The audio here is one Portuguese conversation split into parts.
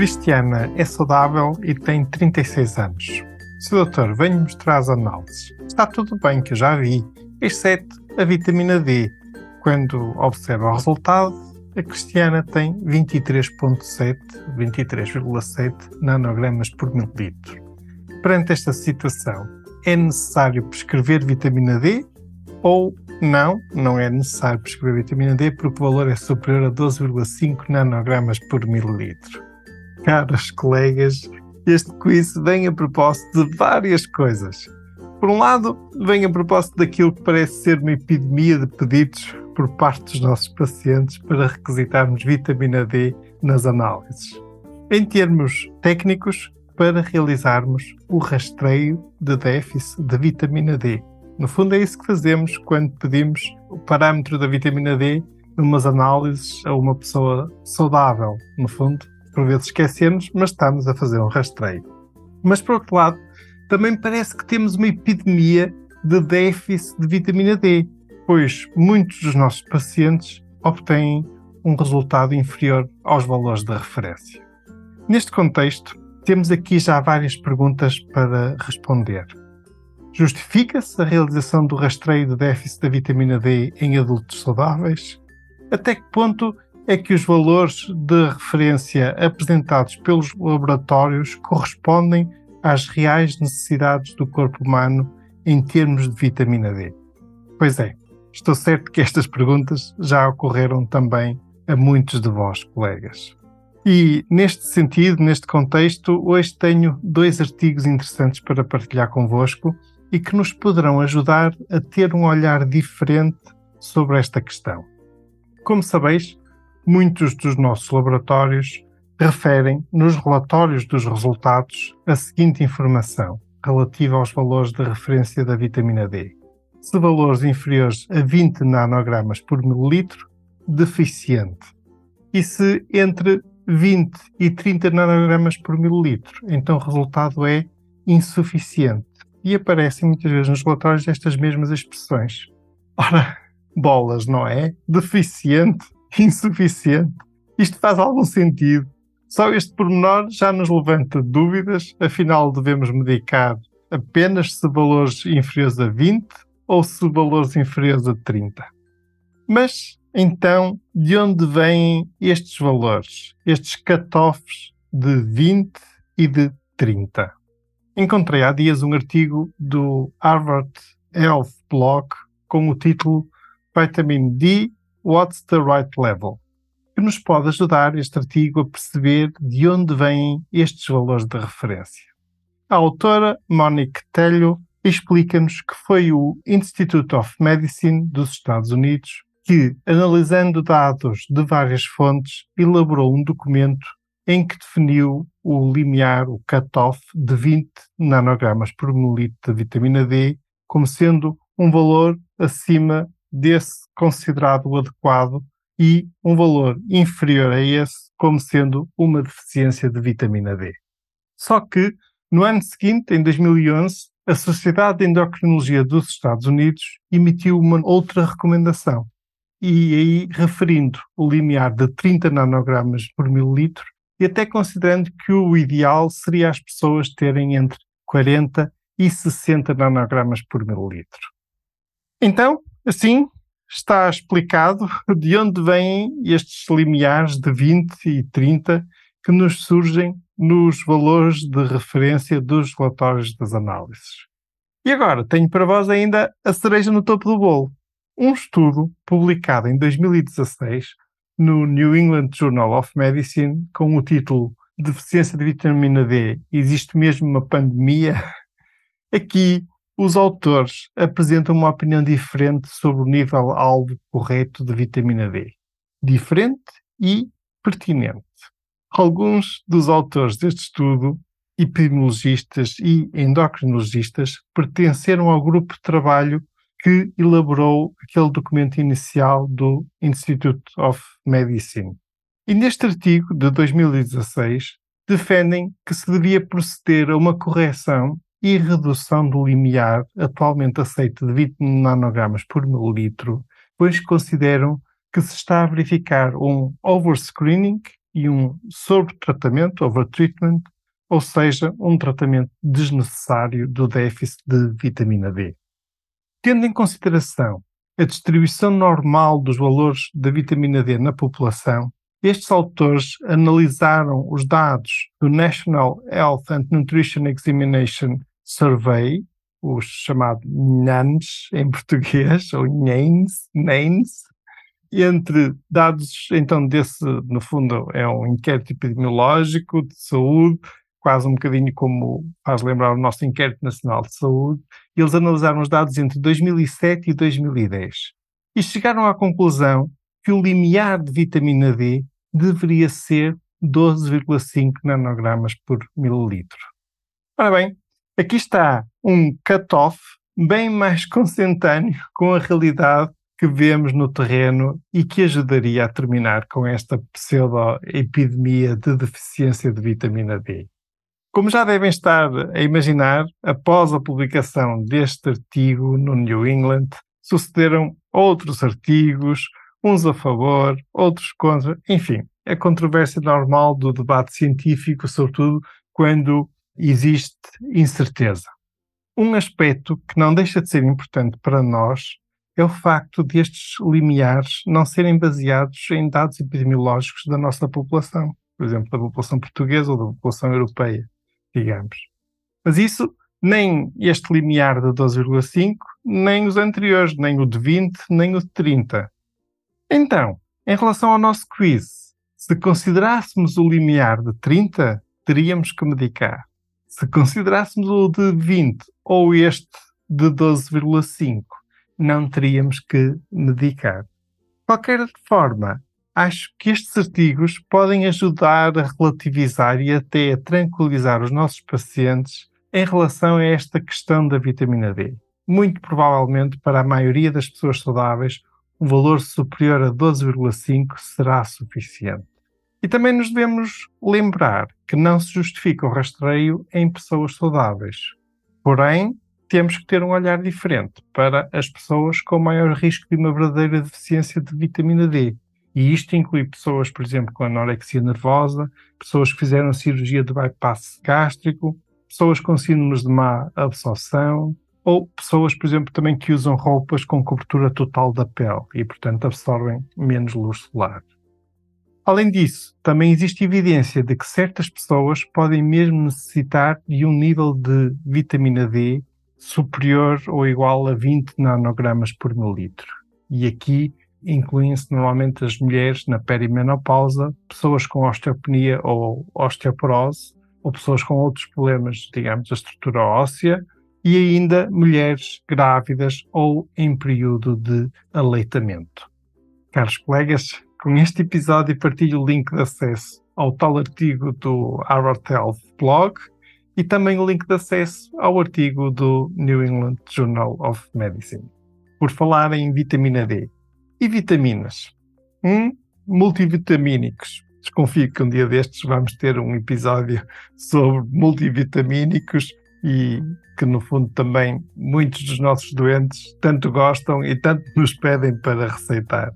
Cristiana é saudável e tem 36 anos. Se o doutor vem mostrar as análises, está tudo bem que eu já vi, exceto a vitamina D. Quando observa o resultado, a Cristiana tem 23,7, 23,7 nanogramas por mililitro. Perante esta situação, é necessário prescrever vitamina D ou não, não é necessário prescrever vitamina D porque o valor é superior a 12,5 nanogramas por mililitro. Caros colegas, este quiz vem a propósito de várias coisas. Por um lado, vem a propósito daquilo que parece ser uma epidemia de pedidos por parte dos nossos pacientes para requisitarmos vitamina D nas análises. Em termos técnicos, para realizarmos o rastreio de déficit de vitamina D. No fundo, é isso que fazemos quando pedimos o parâmetro da vitamina D numas análises a uma pessoa saudável. No fundo, por vezes esquecemos, mas estamos a fazer um rastreio. Mas, por outro lado, também parece que temos uma epidemia de déficit de vitamina D, pois muitos dos nossos pacientes obtêm um resultado inferior aos valores da referência. Neste contexto, temos aqui já várias perguntas para responder. Justifica-se a realização do rastreio de déficit da vitamina D em adultos saudáveis? Até que ponto é que os valores de referência apresentados pelos laboratórios correspondem às reais necessidades do corpo humano em termos de vitamina D? Pois é, estou certo que estas perguntas já ocorreram também a muitos de vós, colegas. E neste sentido, neste contexto, hoje tenho dois artigos interessantes para partilhar convosco e que nos poderão ajudar a ter um olhar diferente sobre esta questão. Como sabeis, muitos dos nossos laboratórios referem nos relatórios dos resultados a seguinte informação relativa aos valores de referência da vitamina D. Se valores inferiores a 20 nanogramas por mililitro, deficiente. E se entre 20 e 30 nanogramas por mililitro, então o resultado é insuficiente. E aparecem muitas vezes nos relatórios estas mesmas expressões. Ora, bolas, não é? Deficiente insuficiente. Isto faz algum sentido? Só este pormenor já nos levanta dúvidas, afinal devemos medicar apenas se valores inferiores a 20 ou se valores inferiores a 30. Mas, então, de onde vêm estes valores, estes cut-offs de 20 e de 30? Encontrei há dias um artigo do Harvard Health Blog com o título Vitamin D What's the Right Level? Que nos pode ajudar este artigo a perceber de onde vêm estes valores de referência. A autora Monique Telho explica-nos que foi o Institute of Medicine dos Estados Unidos que, analisando dados de várias fontes, elaborou um documento em que definiu o limiar, o cutoff, de 20 nanogramas por mililitro de vitamina D como sendo um valor acima desse considerado adequado e um valor inferior a esse como sendo uma deficiência de vitamina D. Só que, no ano seguinte, em 2011, a Sociedade de Endocrinologia dos Estados Unidos emitiu uma outra recomendação, e aí referindo o limiar de 30 nanogramas por mililitro e até considerando que o ideal seria as pessoas terem entre 40 e 60 nanogramas por mililitro. Então, Assim, está explicado de onde vêm estes limiares de 20 e 30 que nos surgem nos valores de referência dos relatórios das análises. E agora tenho para vós ainda a cereja no topo do bolo. Um estudo publicado em 2016 no New England Journal of Medicine com o título Deficiência de vitamina D, existe mesmo uma pandemia? Aqui os autores apresentam uma opinião diferente sobre o nível alvo correto de vitamina D. Diferente e pertinente. Alguns dos autores deste estudo epidemiologistas e endocrinologistas pertenceram ao grupo de trabalho que elaborou aquele documento inicial do Institute of Medicine. E neste artigo de 2016 defendem que se devia proceder a uma correção e redução do limiar atualmente aceito de 20 nanogramas por mililitro, pois consideram que se está a verificar um overscreening e um sobretratamento, overtreatment, ou seja, um tratamento desnecessário do déficit de vitamina D. Tendo em consideração a distribuição normal dos valores da vitamina D na população, estes autores analisaram os dados do National Health and Nutrition Examination Survey, o chamado NANS em português, ou NANS, NANS, entre dados, então, desse, no fundo, é um inquérito epidemiológico de saúde, quase um bocadinho como faz lembrar o nosso inquérito nacional de saúde, e eles analisaram os dados entre 2007 e 2010 e chegaram à conclusão que o limiar de vitamina D deveria ser 12,5 nanogramas por mililitro. Ora bem, aqui está um cut-off bem mais consentâneo com a realidade que vemos no terreno e que ajudaria a terminar com esta pseudo-epidemia de deficiência de vitamina D. Como já devem estar a imaginar, após a publicação deste artigo no New England, sucederam outros artigos, uns a favor, outros contra, enfim, a controvérsia normal do debate científico, sobretudo quando existe incerteza. Um aspecto que não deixa de ser importante para nós é o facto destes limiares não serem baseados em dados epidemiológicos da nossa população, por exemplo, da população portuguesa ou da população europeia, digamos. Mas isso, nem este limiar de 12,5, nem os anteriores, nem o de 20, nem o de 30. Então, em relação ao nosso quiz, se considerássemos o limiar de 30, teríamos que medicar. Se considerássemos o de 20 ou este de 12,5, não teríamos que medicar. De qualquer forma, acho que estes artigos podem ajudar a relativizar e até a tranquilizar os nossos pacientes em relação a esta questão da vitamina D. Muito provavelmente, para a maioria das pessoas saudáveis, um valor superior a 12,5 será suficiente. E também nos devemos lembrar que não se justifica o rastreio em pessoas saudáveis. Porém, temos que ter um olhar diferente para as pessoas com maior risco de uma verdadeira deficiência de vitamina D. E isto inclui pessoas, por exemplo, com anorexia nervosa, pessoas que fizeram cirurgia de bypass gástrico, pessoas com síndromes de má absorção, ou pessoas, por exemplo, também que usam roupas com cobertura total da pele e, portanto, absorvem menos luz solar. Além disso, também existe evidência de que certas pessoas podem mesmo necessitar de um nível de vitamina D superior ou igual a 20 nanogramas por mililitro. E aqui incluem-se normalmente as mulheres na perimenopausa, pessoas com osteopenia ou osteoporose, ou pessoas com outros problemas, digamos, da estrutura óssea, e ainda mulheres grávidas ou em período de aleitamento. Caros colegas, com este episódio partilho o link de acesso ao tal artigo do Harvard Health Blog e também o link de acesso ao artigo do New England Journal of Medicine. Por falar em vitamina D e vitaminas. Um, multivitamínicos. Desconfio que um dia destes vamos ter um episódio sobre multivitamínicos e que no fundo também muitos dos nossos doentes tanto gostam e tanto nos pedem para receitar.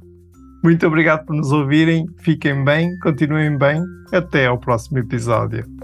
Muito obrigado por nos ouvirem, fiquem bem, continuem bem, até ao próximo episódio.